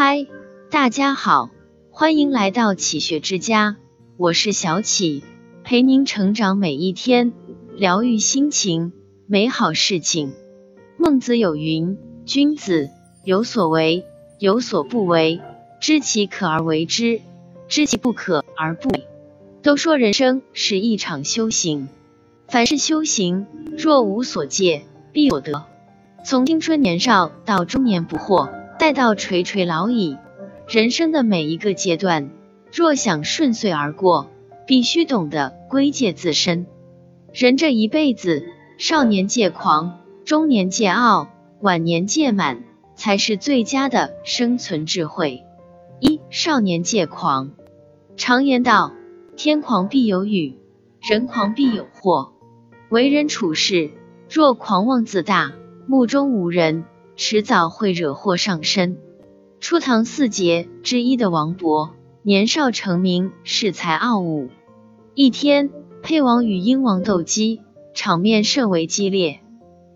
嗨，大家好，欢迎来到启学之家，我是小启，陪您成长每一天，疗愈心情，美好事情。孟子有云：君子有所为，有所不为，知其可而为之，知其不可而不为。都说人生是一场修行，凡是修行，若无所戒，必有得。从青春年少到中年不惑，待到垂垂老矣，人生的每一个阶段，若想顺遂而过，必须懂得归戒自身。人这一辈子，少年戒狂，中年戒傲，晚年戒满，才是最佳的生存智慧。一少年戒狂，常言道。天狂必有雨，人狂必有祸。为人处事，若狂妄自大，目中无人，迟早会惹祸上身。初唐四杰之一的王勃，年少成名，恃才傲物。一天，沛王与英王斗鸡，场面甚为激烈。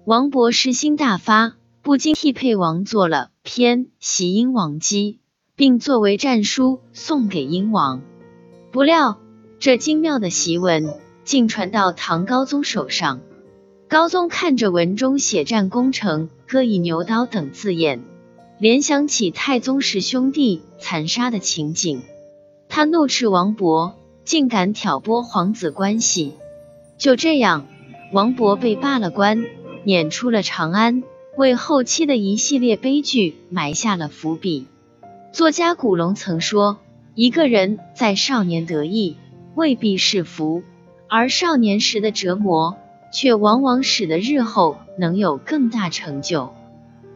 王勃诗心大发，不禁替沛王做了篇《袭英王鸡》，并作为战书送给英王。不料，这精妙的檄文竟传到唐高宗手上。高宗看着文中写战功成、割以牛刀等字眼，联想起太宗时兄弟残杀的情景，他怒斥王勃竟敢挑拨皇子关系。就这样，王勃被罢了官，撵出了长安，为后期的一系列悲剧埋下了伏笔。作家古龙曾说：“一个人在少年得意。”未必是福，而少年时的折磨，却往往使得日后能有更大成就。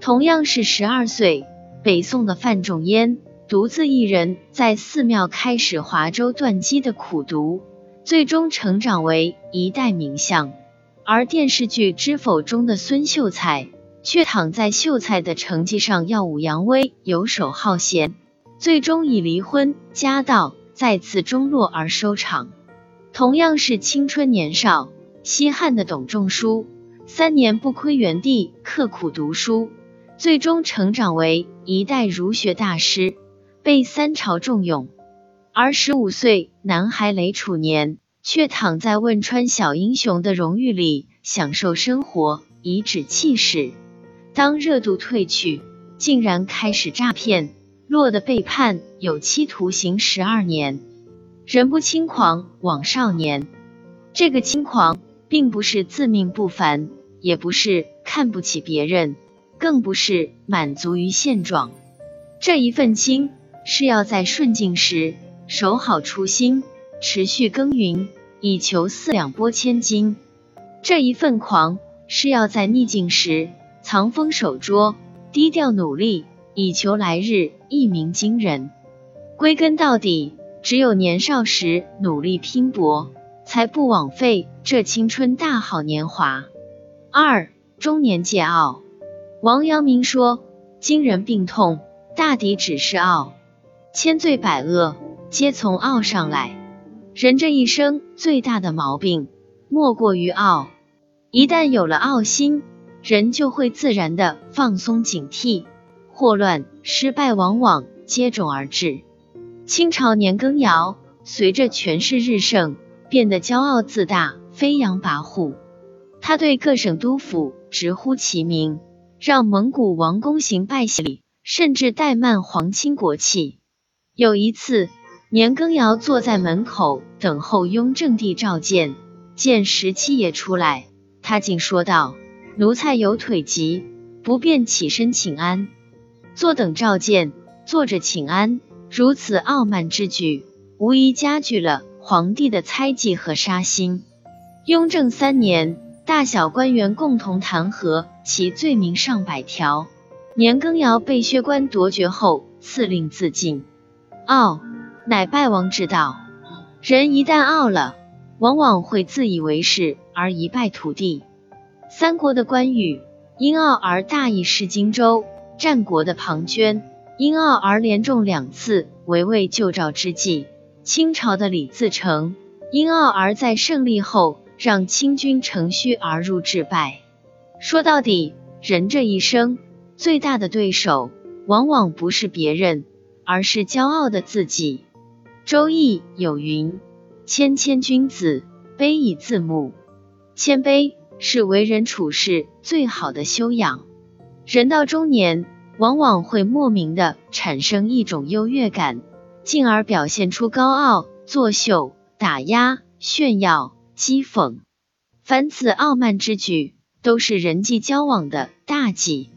同样是十二岁，北宋的范仲淹独自一人在寺庙开始划舟断机的苦读，最终成长为一代名相；而电视剧《知否》中的孙秀才，却躺在秀才的成绩上耀武扬威，游手好闲，最终以离婚、家道。再次中落而收场。同样是青春年少，西汉的董仲舒三年不亏原地刻苦读书，最终成长为一代儒学大师，被三朝重用。而十五岁男孩雷楚年却躺在汶川小英雄的荣誉里享受生活，颐指气使。当热度褪去，竟然开始诈骗。落得被判有期徒刑十二年。人不轻狂枉少年。这个轻狂，并不是自命不凡，也不是看不起别人，更不是满足于现状。这一份轻，是要在顺境时守好初心，持续耕耘，以求四两拨千斤；这一份狂，是要在逆境时藏锋守拙，低调努力。以求来日一鸣惊人。归根到底，只有年少时努力拼搏，才不枉费这青春大好年华。二中年戒傲。王阳明说：“今人病痛，大抵只是傲，千罪百恶，皆从傲上来。人这一生最大的毛病，莫过于傲。一旦有了傲心，人就会自然的放松警惕。”祸乱、失败往往接踵而至。清朝年羹尧随着权势日盛，变得骄傲自大、飞扬跋扈。他对各省督府直呼其名，让蒙古王公行拜谢礼，甚至怠慢皇亲国戚。有一次，年羹尧坐在门口等候雍正帝召见，见十七爷出来，他竟说道：“奴才有腿疾，不便起身请安。”坐等召见，坐着请安，如此傲慢之举，无疑加剧了皇帝的猜忌和杀心。雍正三年，大小官员共同弹劾其罪名上百条。年羹尧被削官夺爵后，赐令自尽。傲，乃败亡之道。人一旦傲了，往往会自以为是而一败涂地。三国的关羽因傲而大意失荆州。战国的庞涓因傲而连中两次围魏救赵之计，清朝的李自成因傲而在胜利后让清军乘虚而入致败。说到底，人这一生最大的对手往往不是别人，而是骄傲的自己。周易有云：“谦谦君子，卑以自牧。”谦卑是为人处事最好的修养。人到中年，往往会莫名的产生一种优越感，进而表现出高傲、作秀、打压、炫耀、讥讽。凡此傲慢之举，都是人际交往的大忌。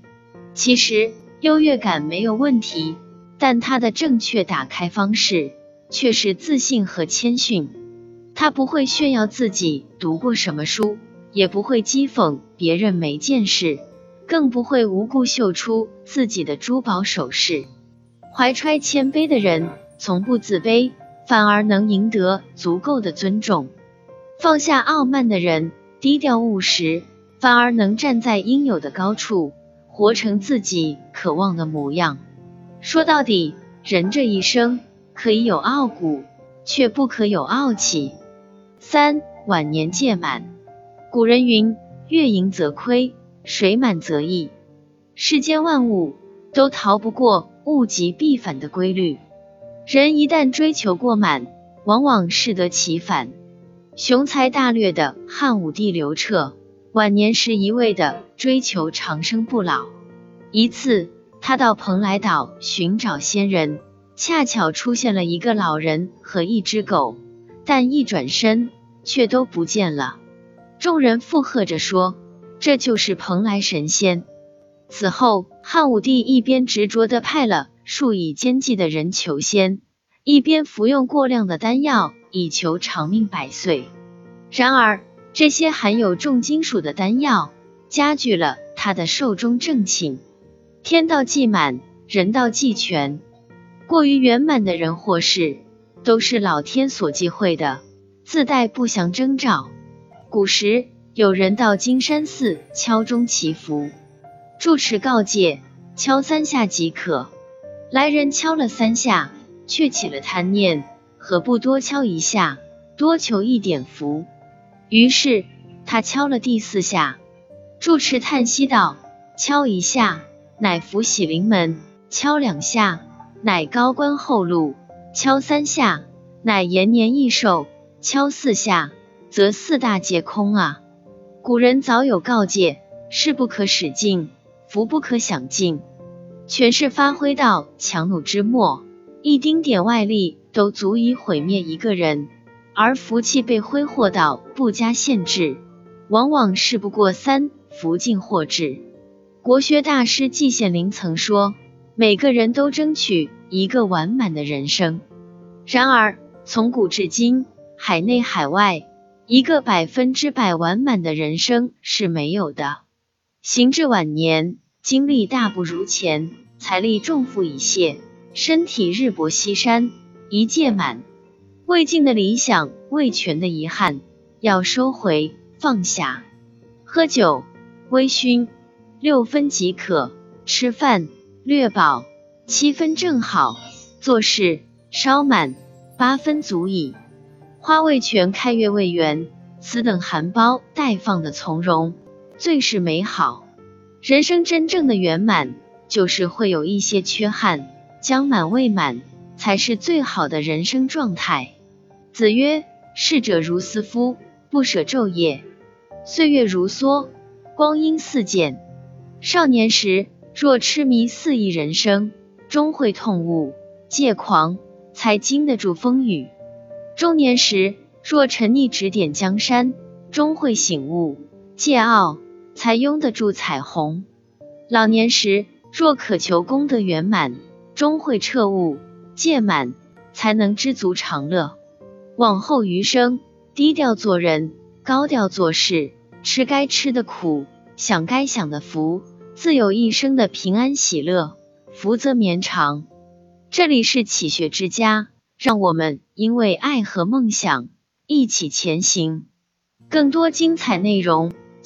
其实，优越感没有问题，但它的正确打开方式却是自信和谦逊。他不会炫耀自己读过什么书，也不会讥讽别人没见识，更不会无故秀出自己的珠宝首饰。怀揣谦卑的人，从不自卑，反而能赢得足够的尊重。放下傲慢的人，低调务实，反而能站在应有的高处。活成自己渴望的模样。说到底，人这一生可以有傲骨，却不可有傲气。三晚年届满，古人云：月盈则亏，水满则溢。世间万物都逃不过物极必反的规律。人一旦追求过满，往往适得其反。雄才大略的汉武帝刘彻。晚年时，一味的追求长生不老。一次，他到蓬莱岛寻找仙人，恰巧出现了一个老人和一只狗，但一转身却都不见了。众人附和着说：“这就是蓬莱神仙。”此后，汉武帝一边执着的派了数以千计的人求仙，一边服用过量的丹药，以求长命百岁。然而，这些含有重金属的丹药，加剧了他的寿终正寝。天道既满，人道既全。过于圆满的人或事，都是老天所忌讳的，自带不祥征兆。古时有人到金山寺敲钟祈福，住持告诫：敲三下即可。来人敲了三下，却起了贪念，何不多敲一下，多求一点福？于是他敲了第四下，住持叹息道：“敲一下，乃福喜临门；敲两下，乃高官厚禄；敲三下，乃延年益寿；敲四下，则四大皆空啊！”古人早有告诫：事不可使尽，福不可享尽。权势发挥到强弩之末，一丁点外力都足以毁灭一个人。而福气被挥霍到不加限制，往往事不过三，福尽祸至。国学大师季羡林曾说：“每个人都争取一个完满的人生。”然而，从古至今，海内海外，一个百分之百完满的人生是没有的。行至晚年，精力大不如前，财力重负已泄，身体日薄西山，一届满。未尽的理想，未全的遗憾，要收回放下。喝酒微醺，六分即可；吃饭略饱，七分正好；做事稍满，八分足矣。花未全，开月未圆，此等含苞待放的从容，最是美好。人生真正的圆满，就是会有一些缺憾，将满未满，才是最好的人生状态。子曰：“逝者如斯夫，不舍昼夜。岁月如梭，光阴似箭。少年时若痴迷肆意人生，终会痛悟；戒狂才经得住风雨。中年时若沉溺指点江山，终会醒悟；戒傲才拥得住彩虹。老年时若渴求功德圆满，终会彻悟；戒满才能知足常乐。”往后余生，低调做人，高调做事，吃该吃的苦，享该享的福，自有一生的平安喜乐，福泽绵长。这里是启学之家，让我们因为爱和梦想一起前行。更多精彩内容，